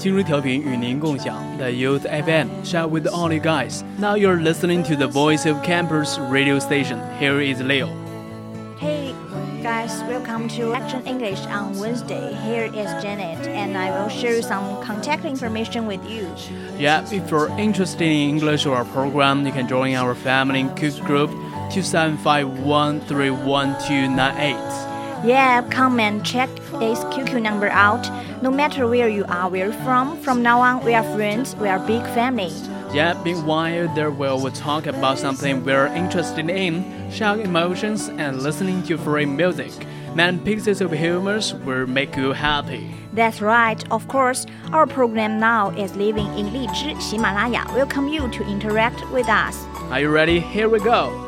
今日调频与您共享 The Youth FM Shout with all you guys. Now you're listening to the voice of campus radio station. Here is Leo. Hey guys, welcome to Action English on Wednesday. Here is Janet, and I will share some contact information with you. Yeah, if you're interested in English or our program, you can join our family cook group 27513128. Yeah, come and check this QQ number out. No matter where you are, where you're from, from now on, we are friends, we are big family. Yeah, meanwhile, there we'll talk about something we're interested in, sharing emotions, and listening to free music. Man pieces of humor will make you happy. That's right, of course. Our program now is living in Lizhi, Himalaya. Welcome you to interact with us. Are you ready? Here we go.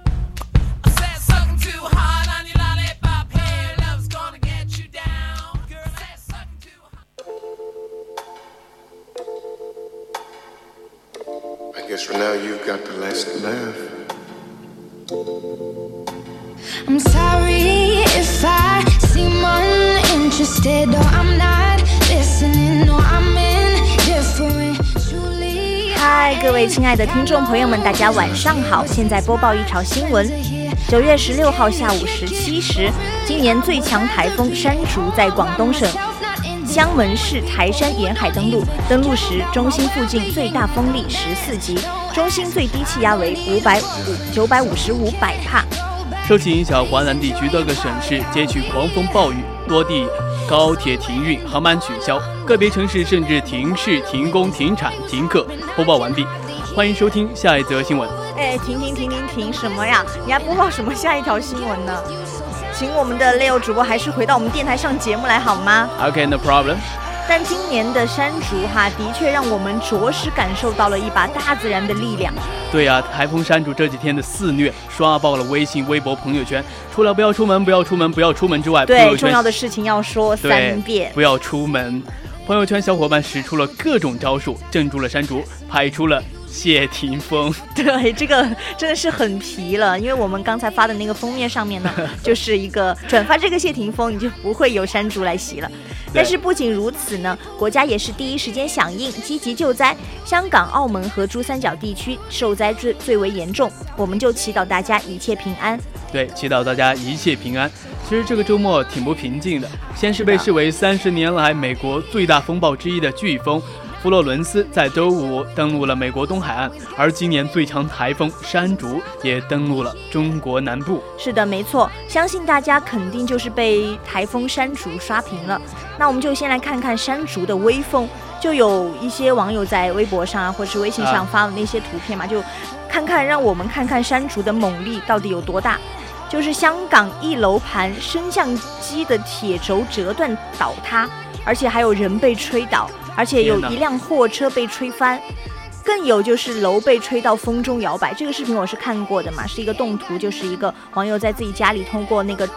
Now you've got the last laugh. I'm sorry if I seem uninterested or I'm not listening or I'm indifferent. 嗨，各位亲爱的听众朋友们，大家晚上好！现在播报一条新闻：九月十六号下午十七时，今年最强台风山竹在广东省江门市台山沿海登陆，登陆时中心附近最大风力十四级，中心最低气压为五百五九百五十五百帕。受其影响，华南地区多个省市接续狂风暴雨，多地高铁停运，航班取消，个别城市甚至停市、停工、停产、停课。播报完毕，欢迎收听下一则新闻。哎，停停停停停什么呀？你还播报什么下一条新闻呢？请我们的 Leo 主播还是回到我们电台上节目来好吗？OK，no problem。但今年的山竹哈，的确让我们着实感受到了一把大自然的力量。对呀，台风山竹这几天的肆虐，刷爆了微信、微博、朋友圈。除了不要出门、不要出门、不要出门之外，对重要的事情要说三遍，不要出门。朋友圈小伙伴使出了各种招数，镇住了山竹，拍出了。谢霆锋，对这个真的是很皮了，因为我们刚才发的那个封面上面呢，就是一个转发这个谢霆锋，你就不会有山竹来袭了。但是不仅如此呢，国家也是第一时间响应，积极救灾。香港、澳门和珠三角地区受灾最最为严重，我们就祈祷大家一切平安。对，祈祷大家一切平安。其实这个周末挺不平静的，先是被视为三十年来美国最大风暴之一的飓风。佛罗伦斯在周五登陆了美国东海岸，而今年最强台风山竹也登陆了中国南部。是的，没错，相信大家肯定就是被台风山竹刷屏了。那我们就先来看看山竹的威风，就有一些网友在微博上啊，或者是微信上发的那些图片嘛，就看看，让我们看看山竹的猛力到底有多大。就是香港一楼盘升降机的铁轴折断倒塌，而且还有人被吹倒。而且有一辆货车被吹翻，更有就是楼被吹到风中摇摆。这个视频我是看过的嘛，是一个动图，就是一个网友在自己家里通过那个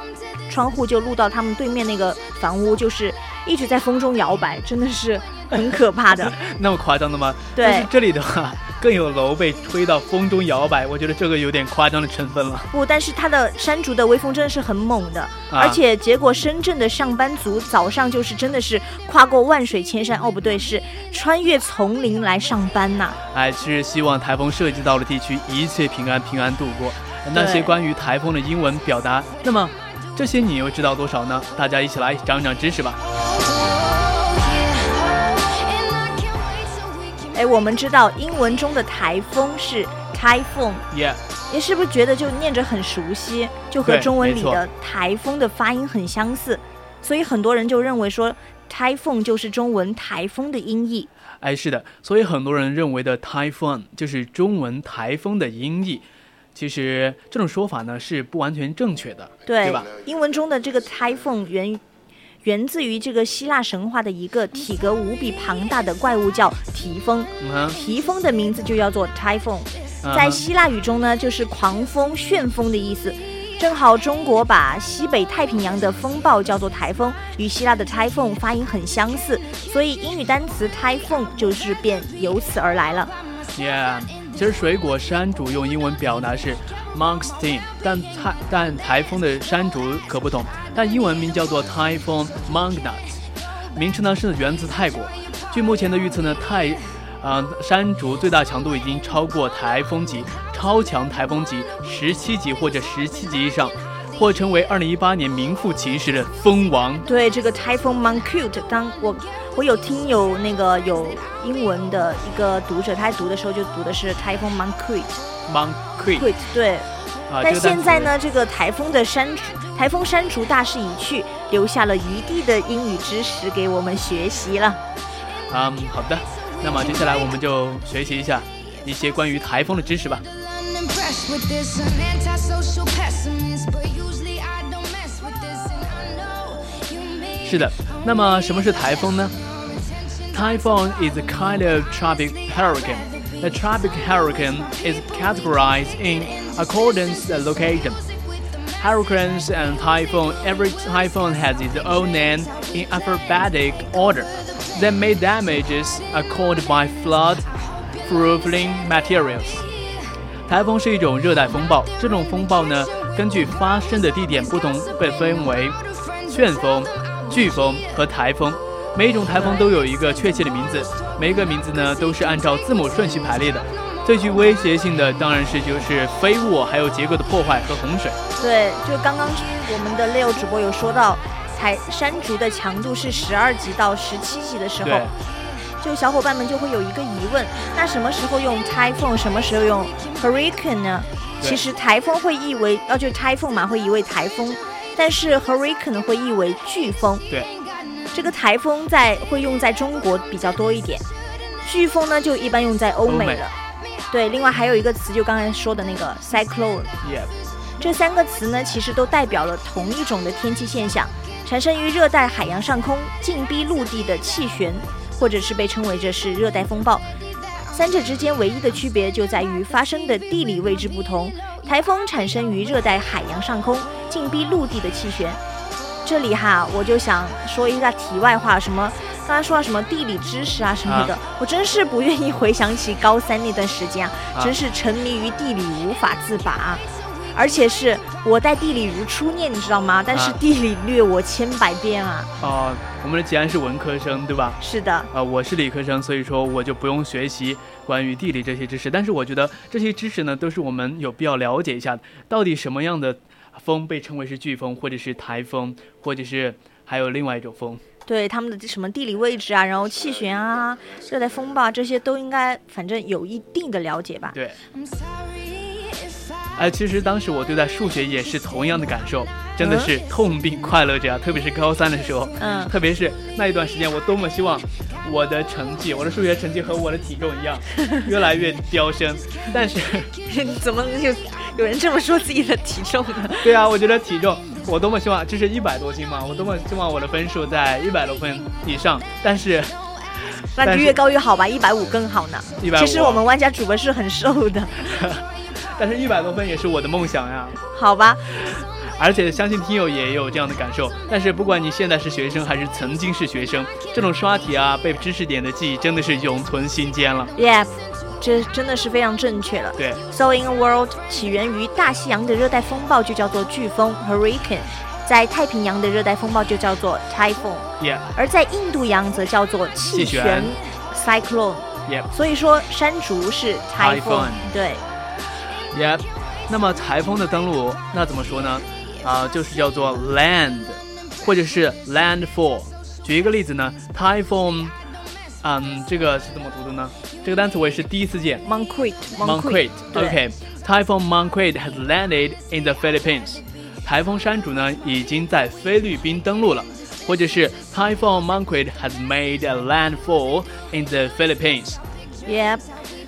窗户就录到他们对面那个房屋，就是一直在风中摇摆，真的是很可怕的。那么夸张的吗？对。但是这里的话，更有楼被吹到风中摇摆，我觉得这个有点夸张的成分了。不，但是它的山竹的微风真的是很猛的，而且结果深圳的上班族早上就是真的是跨过万水千山，哦不对，是穿越丛林来上班呐。哎，其实希望台风涉及到的地区一切平安，平安度过。那些关于台风的英文表达，那么这些你又知道多少呢？大家一起来长长知识吧。哎，我们知道英文中的台风是 typhoon，Yeah，你是不是觉得就念着很熟悉，就和中文里的台风的发音很相似？所以很多人就认为说 typhoon 就是中文台风的音译。哎，是的，所以很多人认为的 typhoon 就是中文台风的音译。其实这种说法呢是不完全正确的，对吧？英文中的这个 typhoon 源源自于这个希腊神话的一个体格无比庞大的怪物，叫提丰。提风的名字就叫做 typhoon，在希腊语中呢就是狂风、旋风的意思。正好中国把西北太平洋的风暴叫做台风，与希腊的 typhoon 发音很相似，所以英语单词 typhoon 就是便由此而来了。Yeah。其实水果山竹用英文表达是 mangosteen，但台但台风的山竹可不同，但英文名叫做 typhoon mangnut，名称呢是源自泰国。据目前的预测呢，泰，呃山竹最大强度已经超过台风级、超强台风级十七级或者十七级以上。或成为二零一八年名副其实的蜂王。对这个 Typhoon Mangkut，当我我有听有那个有英文的一个读者，他读的时候就读的是 Typhoon Mangkut。Mangkut。对。但现在呢，这个台风的山竹，台风山竹大势已去，留下了余地的英语知识给我们学习了。嗯，好的。那么接下来我们就学习一下一些关于台风的知识吧。是的，那么什么是台风呢？Typhoon is a kind of tropic hurricane. The tropic hurricane is categorized in accordance to location. Hurricanes and typhoon, every typhoon has its own name in alphabetic order. That may damages are caused by flood, proofing materials. 台风是一种热带风暴，这种风暴呢，根据发生的地点不同，被分为旋风、飓风和台风，每一种台风都有一个确切的名字，每一个名字呢都是按照字母顺序排列的。最具威胁性的当然是就是飞物，还有结构的破坏和洪水。对，就刚刚我们的 Leo 主播有说到，台山竹的强度是十二级到十七级的时候，就小伙伴们就会有一个疑问，那什么时候用 typhoon，什么时候用 hurricane 呢？其实台风会译为，哦，就 typhoon 嘛，会译为台风。但是 hurricane 会译为飓风，对，这个台风在会用在中国比较多一点，飓风呢就一般用在欧美了，对，另外还有一个词就刚才说的那个 cyclone，这三个词呢其实都代表了同一种的天气现象，产生于热带海洋上空近逼陆地的气旋，或者是被称为这是热带风暴，三者之间唯一的区别就在于发生的地理位置不同。台风产生于热带海洋上空，近逼陆地的气旋。这里哈，我就想说一下题外话，什么刚才说到什么地理知识啊什么的，我真是不愿意回想起高三那段时间啊，真是沉迷于地理无法自拔。而且是我在地理如初恋，你知道吗？但是地理虐我千百遍啊！哦，我们的吉安是文科生，对吧？是的。啊，我是理科生，所以说我就不用学习关于地理这些知识。但是我觉得这些知识呢，都是我们有必要了解一下的，到底什么样的风被称为是飓风，或者是台风，或者是还有另外一种风？对，他们的什么地理位置啊，然后气旋啊，热带风暴这些都应该，反正有一定的了解吧？对。哎，其实当时我对待数学也是同样的感受，真的是痛并快乐着呀。特别是高三的时候，嗯，特别是那一段时间，我多么希望我的成绩，我的数学成绩和我的体重一样，越来越飙升。但是，怎么有有人这么说自己的体重呢？对啊，我觉得体重，我多么希望这是一百多斤嘛，我多么希望我的分数在一百多分以上。但是，那就越高越好吧，一百五更好呢。一百五。其实我们玩家主播是很瘦的。但是，一百多分也是我的梦想呀。好吧，而且相信听友也有这样的感受。但是不管你现在是学生还是曾经是学生，这种刷题啊、背知识点的记忆真的是永存心间了。Yeah，这真的是非常正确了。对 So in a world 起源于大西洋的热带风暴就叫做飓风 hurricane，在太平洋的热带风暴就叫做 typhoon，，Yeah 而在印度洋则叫做气气旋旋 cyclone。所以说山竹是 typhoon，Typhoon 对 Yeah。那么台风的登陆那怎么说呢？啊、就是叫做 land，或者是 landfall。举一个例子呢，typhoon，嗯，这个是怎么读的呢？这个单词我也是第一次见。 Monquit Monquit。对 OK。Typhoon Monquit has landed in the Philippines。台风山竹呢已经在菲律宾登陆了，或者是 Typhoon Monquit has made a landfall in the Philippines。 Yep。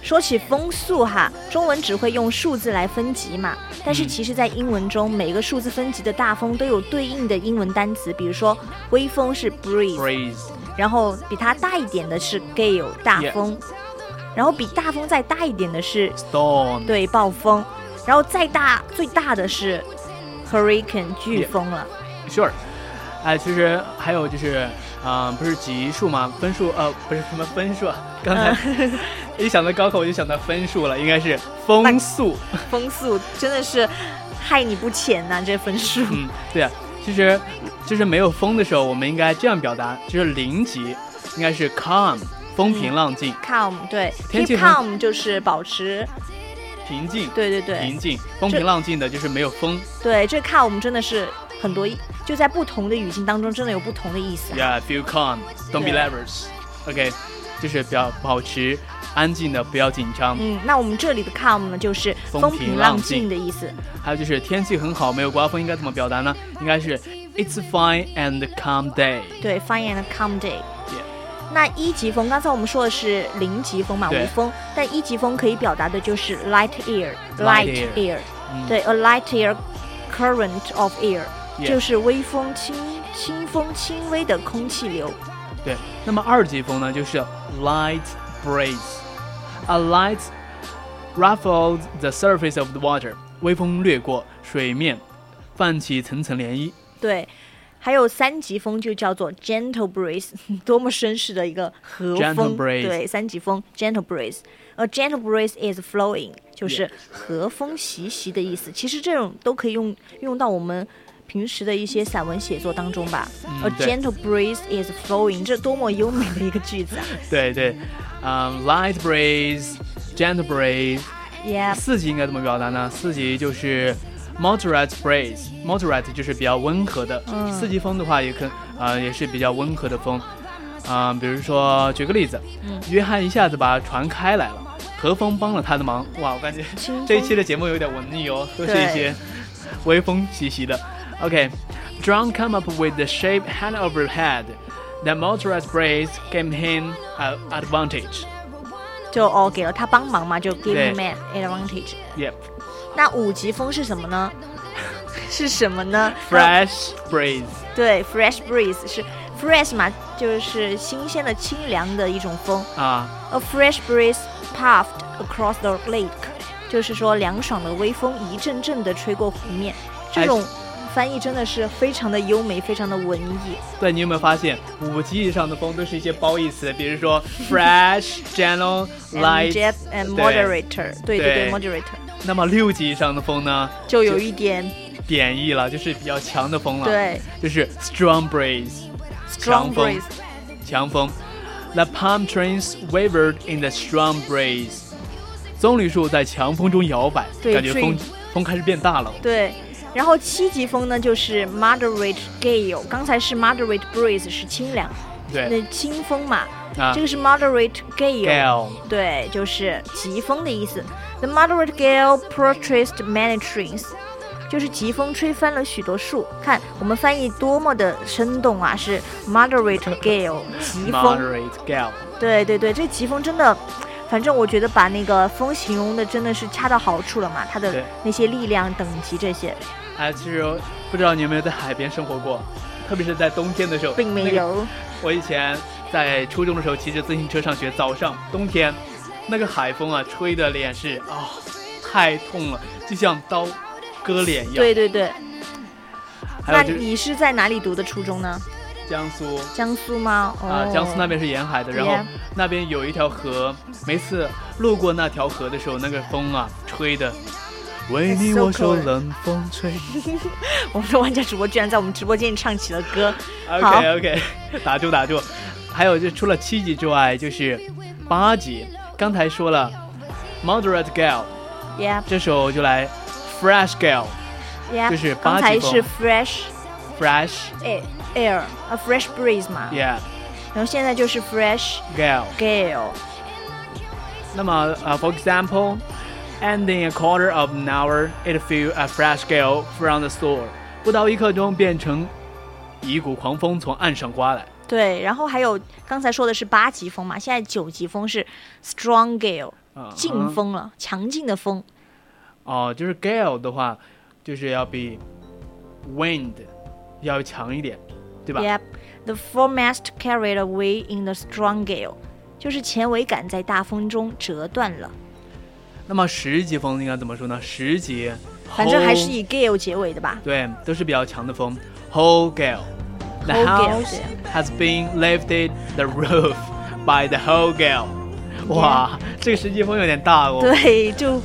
说起风速哈，中文只会用数字来分级嘛，但是嗯其实，在英文中，每个数字分级的大风都有对应的英文单词，比如说微风是 breeze， Breeze。 然后比它大一点的是 gale 大风然后比大风再大一点的是 Storm。对暴风，然后再大最大的是 hurricane 飓风了。Sure，哎，其实还有就是，啊、不是级数吗？分数，呃，不是什么分数，啊，刚才 一想到高考我就想到分数了，应该是风速。风速真的是害你不浅呐、这分数。嗯，对啊，其实就是没有风的时候，我们应该这样表达，就是零级应该是 calm，风平浪静，calm 对，keep 天气很 calm 就是保持，平静，对对对平静，风平浪静的就是没有风。对，这 calm 真的是很多意，就在不同的语境当中，真的有不同的意思。Yeah, feel calm, don't be 对 nervous. OK，就是比较保持安静的，不要紧张。嗯，那我们这里的 calm 呢，就是风风平浪静静的意思。还有就是天气很好，没有刮风，应该怎么表达呢？应该是 It's fine and calm day。对，fine and calm day。那一级风，刚才我们说的是零级风嘛，对无风，但一级风可以表达的就是 light air，Light light air air，嗯对，a light air current of air，Yeah 就是微风轻轻风轻微的空气流。对，那么二级风呢，就是 light breeze。A light ruffled the surface of the water。微风掠过水面，泛起层层涟漪。对，还有三级风就叫做 gentle breeze，多么绅士的一个和风。对，三级风 gentle breeze。A gentle breeze is flowing，就是和风习习的意思。其实这种都可以用用到我们平时的一些散文写作当中吧。嗯 A gentle breeze is flowing，这多么优美的一个句子啊 对对，嗯、l i g h t breeze，gentle breeze。！Yeah，四级应该怎么表达呢？四级就是 moderate breeze，moderate 就是比较温和的。嗯四级风的话也可呃也是比较温和的风。啊、比如说举个例子，嗯约翰一下子把船开来了，和风帮了他的忙。哇，我感觉这一期的节目有点文艺哦，都是一些微风习习的。OK，John、come up with the shape hand over head. The moderate breeze gave him an advantage. 就哦给了他帮忙嘛，就 give 对 him an advantage。 Yep. 那五级风是什么呢？是什么呢 Fresh breeze. 对，fresh breeze 是 fresh 嘛，就是新鲜的、清凉的一种风。啊 A fresh breeze puffed across the lake，就是说凉爽的微风一阵阵的吹过湖面。这种 翻译真的是非常的优美，非常的文艺。对，你有没有发现五级以上的风都是一些褒义词，比如说 fresh、gentle、light jet and moderator，对对对对，moderator 那么六级以上的风呢，就有一点贬义了，就是比较强的风了。，对就是 strong breeze，strong 强风 breeze。强风。The palm trees wavered in the strong breeze。棕榈树在强风中摇摆，感觉风风开始变大了。对，然后七级风呢就是 moderate gale，刚才是 moderate breeze 是清凉，对那清风嘛，啊这个是 moderate gale，，gale 对，就是疾风的意思。The moderate gale protraced many trees，就是疾风吹翻了许多树。看我们翻译多么的生动啊，是 moderate gale 疾风。moderate gale。对对对，这疾风真的，反正我觉得把那个风形容的真的是恰到好处了嘛，它的那些力量等级这些，哎，其实不知道你有没有在海边生活过，特别是在冬天的时候。并没那个有。我以前在初中的时候骑着自行车上学，早上冬天，那个海风啊，吹的脸是啊、太痛了，就像刀割脸一样。对对对，那你是在哪里读的初中呢？江苏。江苏吗？哦、啊，江苏那边是沿海的，然后那边有一条河，每次路过那条河的时候，那个风啊吹的，为你我受冷风吹。我们的玩家主播居然在我们直播间里唱起了歌。好。OK OK，打住打住。还有就除了七级之外，就是八级。刚才说了，moderate gal，Yeah 这时候就来 fresh gal，yeah，就是八级风。刚才是 fresh fresh air air a fresh breeze 嘛 yeah 然后现在就是 fresh gal。 gale。那么呃、f o r example。Ending a quarter of an hour, it flew a fresh gale from the store。不到一刻钟，变成一股狂风从岸上刮来。对，然后还有刚才说的是八级风嘛，现在九级风是 strong gale，啊劲风了，强劲的风。哦，就是 gale 的话，就是要比 wind 要强一点， 对吧 Yep, the foremast carried away in the strong gale，就是前桅杆在大风中折断了。那么十级风应该怎么说呢？十级，反正还是 whole- 以 gale 结尾的吧。对，都是比较强的风。Whole gale。The Whole gale， house has been lifted the roof by the whole gale。哇，这个十级风有点大哦。，对，就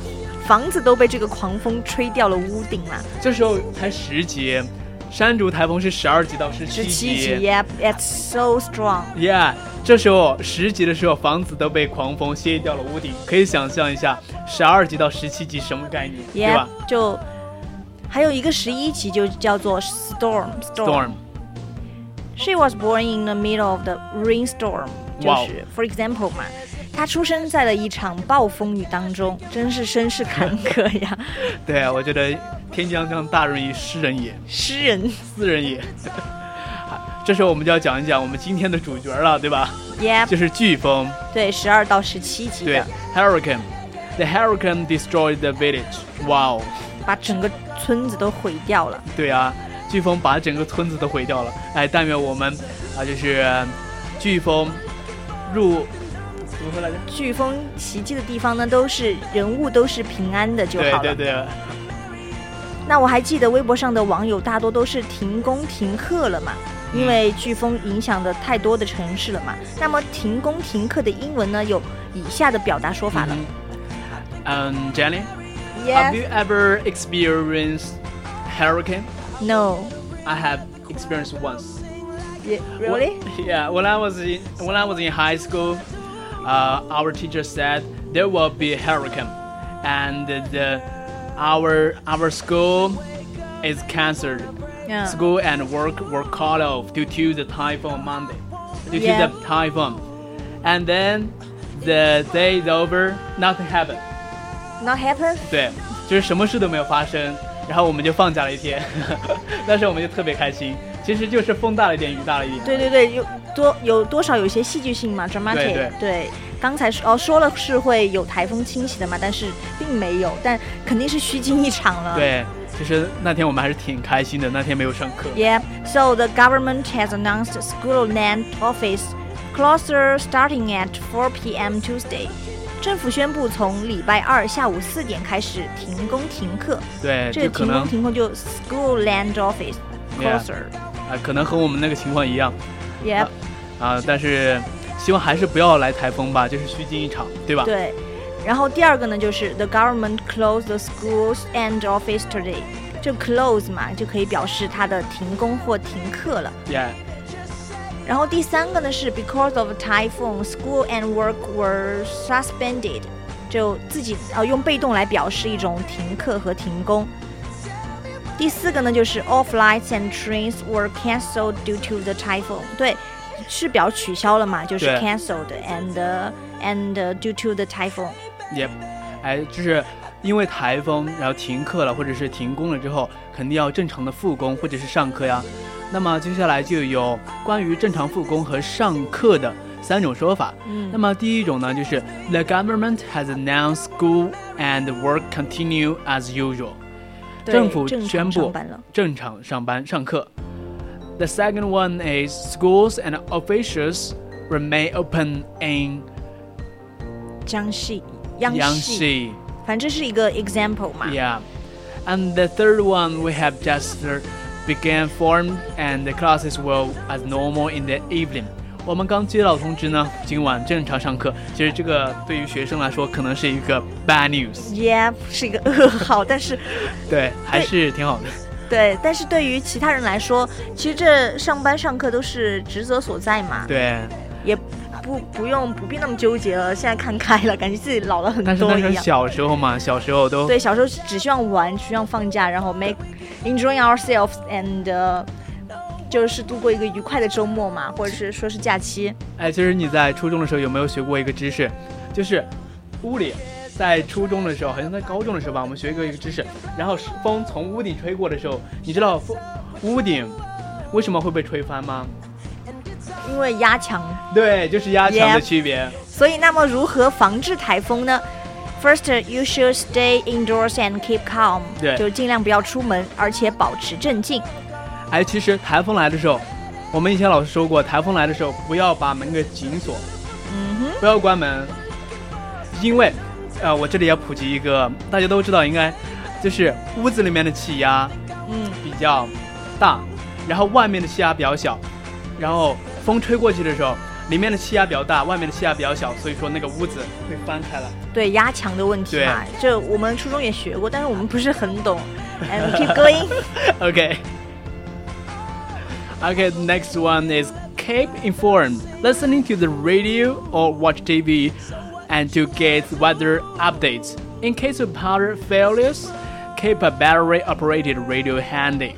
房子都被这个狂风吹掉了屋顶了。这时候才十级， 山竹台风是十二级到十十七七级，Yep, it's so strong。 Yeah，这时候十级的时候，房子都被狂风掀掉了屋顶，可以想象一下，十二级到十七级什么概念，对 Yep，吧就还有一个十一级就叫做 storm。 ？Storm， She was born in the middle of the rainstorm，就哇哦是 for example 嘛， 她出生在了一场暴风雨当中，真是身世坎坷呀，对啊，我觉得天将降大任于斯人也，诗人。斯人也。这时候我们就要讲一讲我们今天的主角了，对吧？Yep，就是飓风，对，十二到十七级对，，Hurricane。The hurricane destroyed the village. Wow，把整个村子都毁掉了。对啊，飓风把整个村子都毁掉了。哎，但愿我们啊，就是飓风入怎么说来着？飓风袭击的地方呢，都是人物都是平安的就好了。对对对，那我还记得微博上的网友大多都是停工停课了嘛，因为飓风影响的太多的城市了嘛。那么停工停课的英文呢，有以下的表达说法了。嗯，Jenny。Yes. Have you ever experienced hurricane? No. I have experienced once. Yeah, really? Yeah, when I was in when I was in high school, uh, our teacher said there will be a hurricane, and the our our school is cancelled. Yeah. School and work were called off due to the typhoon Monday, due Yeah. to the typhoon, and then the day is over, nothing happened. Not happen? 对，就是什么事都没有发生，然后我们就放假了一天，当时我们就特别开心。 其实就是风大了一点，雨大了一点。对对对，有多有多少有些戏剧性嘛，dramatic。对刚才说哦说了是会有台风侵袭的嘛，但是并没有，但肯定是虚惊一场了。对，其实那天我们还是挺开心的，那天没有上课。Yeah, so the government has announced school land office closer starting at 4 p.m. Tuesday. 政府宣布从礼拜二下午四点开始停工停课。对，这个停工停课就 school land office closer。啊、可能和我们那个情况一样 Yep，啊、但是希望还是不要来台风吧，就是虚惊一场，对吧？对。然后第二个呢，就是 the government closed the schools and office today。就 close 嘛，就可以表示它的停工或停课了。Yeah，然后第三个呢是 because of typhoon, school and work were suspended，就自己呃用被动来表示一种停课和停工。第四个呢就是 all flights and trains were cancelled due to the typhoon，对，是表取消了嘛，就是对 cancelled and、and due to the typhoon。 Yep，哎，就是因为台风，然后停课了，或者是停工了之后，肯定要正常的复工或者是上课呀。那么接下来就有关于正常复工和上课的三种说法。嗯那么第一种呢，就是 The government has announced school and work continue as usual。 对政府正常宣布上班了正常上班上课。The second one is schools and officials remain open in 江西，央央视，视。反正是一个 example 嘛。 Yeah. And the third one we have just uh, began form and the classes were as normal in the evening. 我们刚接到通知呢，今晚正常上课。其实这个对于学生来说可能是一个 bad news。Yeah，是一个噩耗，但是 对，还是挺好的。对，但是对于其他人来说，其实这上班上课都是职责所在嘛。对，也不不用不必那么纠结了。现在看开了，感觉自己老了很但是多一样。那是小时候嘛，小时候都对，小时候只希望玩，只希望放假，然后 make enjoying ourselves and、uh, 就是度过一个愉快的周末嘛，或者是说是假期。哎，其实你在初中的时候有没有学过一个知识，就是屋里，在初中的时候，好像在高中的时候吧，我们学过一个知识，然后风从屋顶吹过的时候，你知道风屋顶为什么会被吹翻吗？因为压强，对，就是压强的区别。所以那么如何防治台风呢？First, you should stay indoors and keep calm，对就尽量不要出门，而且保持镇静。哎，其实台风来的时候，我们以前老师说过，台风来的时候不要把门给紧锁，嗯哼，不要关门，因为，呃，我这里要普及一个，大家都知道，应该就是屋子里面的气压嗯，比较大，然后外面的气压比较小，然后风吹过去的时候，里面的气压比较大，外面的气压比较小，所以说那个屋子会翻开来。对压强的问题嘛，这我们初中也学过，但是我们不是很懂。And keep going. Okay. Okay, the next one is keep informed. Listening to the radio or watch TV and to get weather updates. In case of power failures, keep a battery operated radio handy.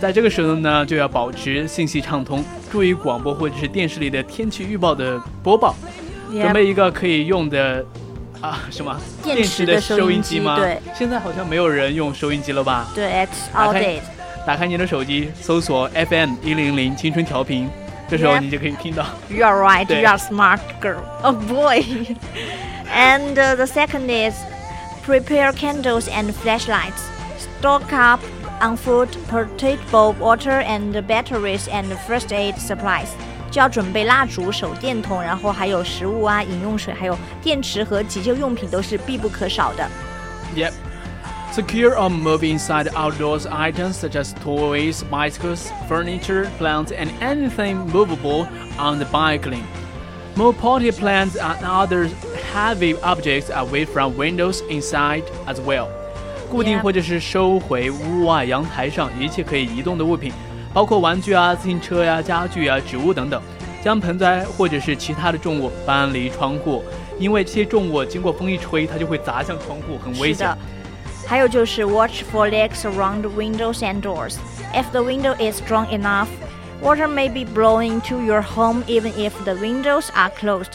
在这个时候呢，就要保持信息畅通，注意广播或者是电视里的天气预报的播报。 Yep 准备一个可以用的啊什么电电池的池的收音机收音机吗？对现在好像没有人用收音机了吧？对，it's 打开 outdated. 打开你的手机，搜索 FM 一零零青春调频，这时候 Yep 你就可以听到。 You are right.对 You are smart girl. Oh boy. and uh, the second is prepare candles and flashlights. Stock up on food, portable water, and batteries and first aid supplies. 就要准备蜡烛、手电筒，然后还有食物啊、饮用水，还有电池和急救用品都是必不可少的。 Yep. Secure or move inside outdoors items such as toys, bicycles, furniture, plants, and anything movable on the bike lane. Move potted plants and other heavy objects away from windows inside as well. 固定 Yeah. 或者是收回屋外阳台上一切可以移动的物品，包括玩具啊、自行车呀、家具啊、植物等等。将盆栽或者是其他的重物搬离窗户，因为这些重物经过风一吹，它就会砸向窗户，很危险是的。。 还有就是 watch for leaks around windows and doors. If the window is strong enough, water may be blowing to your home even if the windows are closed.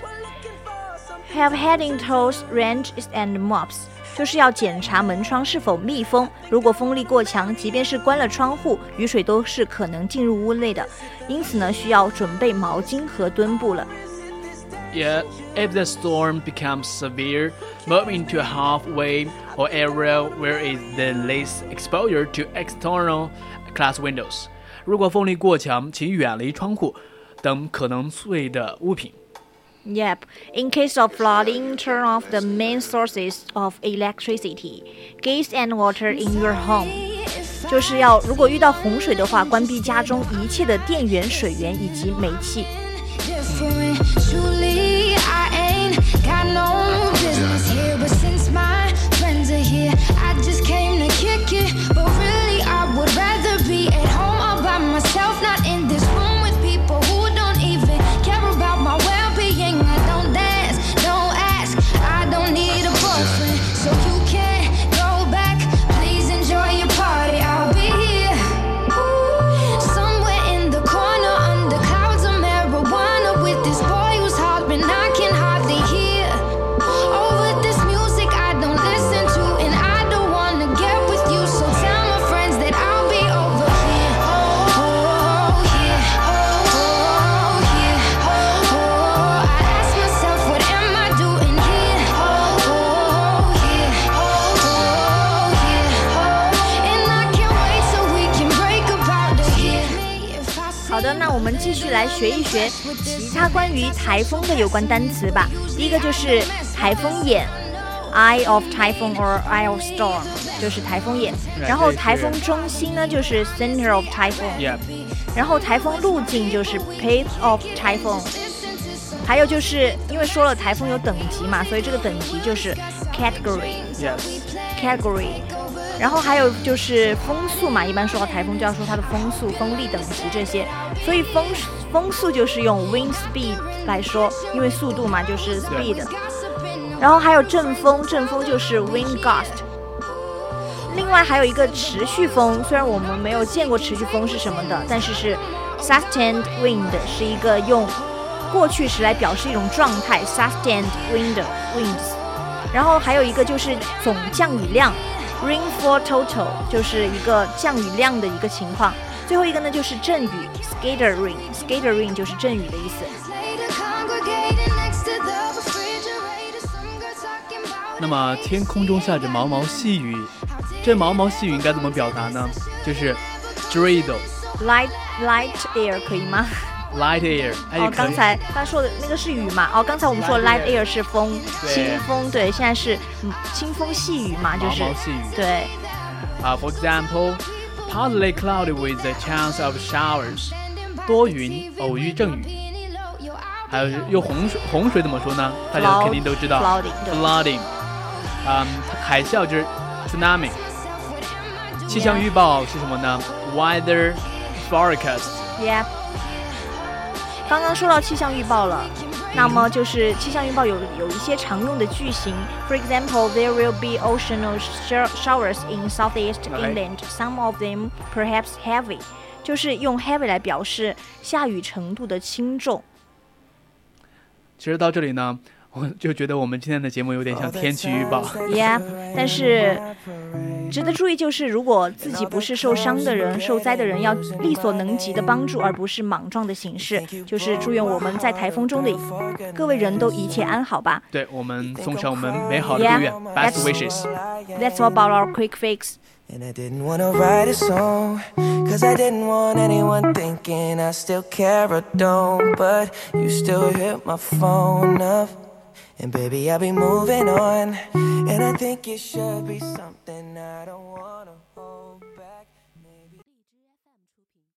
Have heading tools, wrenches, and mops. 就是要检查门窗是否密封，如果风力过强，即便是关了窗户，雨水都是可能进入屋内的。因此呢，需要准备毛巾和墩布了。 Yeah, if the storm becomes severe, move into a halfway or area where is the least exposure to external glass windows. 如果风力过强，请远离窗户等可能碎的物品。 Yep. In case of flooding, turn off the main sources of electricity, gas and water in your home. 就是要如果遇到洪水的话，关闭家中一切的电源、水源以及煤气。 different. Truly, I ain't got no 学其他关于台风的有关单词吧。第一个就是台风眼 Eye of Typhoon or Eye of Storm，就是台风眼。然后台风中心呢就是 Center of Typhoon。然后台风路径就是 Path of Typhoon。还有就是因为说了台风有等级嘛，所以这个等级就是 category yes，category。然后还有就是风速嘛，一般说到台风就要说它的风速、风力等级这些，所以风风速就是用 wind speed 来说，因为速度嘛就是 speed。然后还有阵风，阵风就是 wind gust。另外还有一个持续风，虽然我们没有见过持续风是什么的，但是是 sustained wind，是一个用过去时来表示一种状态，sustained wind winds。然后还有一个就是总降雨量，rainfall total，就是一个降雨量的一个情况。最后一个呢就是阵雨，scatter rain，scatter rain 就是阵雨的意思。那么天空中下着毛毛细雨，这毛毛细雨应该怎么表达呢？就是 drizzle。light light air 可以吗？light air，哎，哦，刚才他说的那个是雨嘛？哦，刚才我们说 light air 是风，清风，对，现在是嗯清风细雨嘛，就是毛毛细雨，对。啊、uh,，for example, partly cloudy with a chance of showers，多云，偶遇阵雨。还有用洪水，洪水怎么说呢？大家肯定都知道 flooding，flooding，嗯，海啸就是 tsunami。气象预报是什么呢？Weather forecast。Yeah。刚刚说到气象预报了，那么就是气象预报有有一些常用的句型，For example, there will be occasional showers in southeast England. Some of them perhaps heavy，就是用 heavy 来表示下雨程度的轻重。其实到这里呢，我就觉得我们今天的节目有点像天气预报。Yeah，但是值得注意就是，如果自己不是受伤的人、受灾的人，要力所能及的帮助，而不是莽撞的形式。就是祝愿我们在台风中的各位人都一切安好吧。对我们送上我们美好的祝愿、yeah,，best wishes。That's all about our quick fix. And I didn't wanna write a song, cause I didn't want anyone thinking I still care or don't. But you still hit my phone up, and baby, I'll be moving on. And I think it should be something I don't wanna.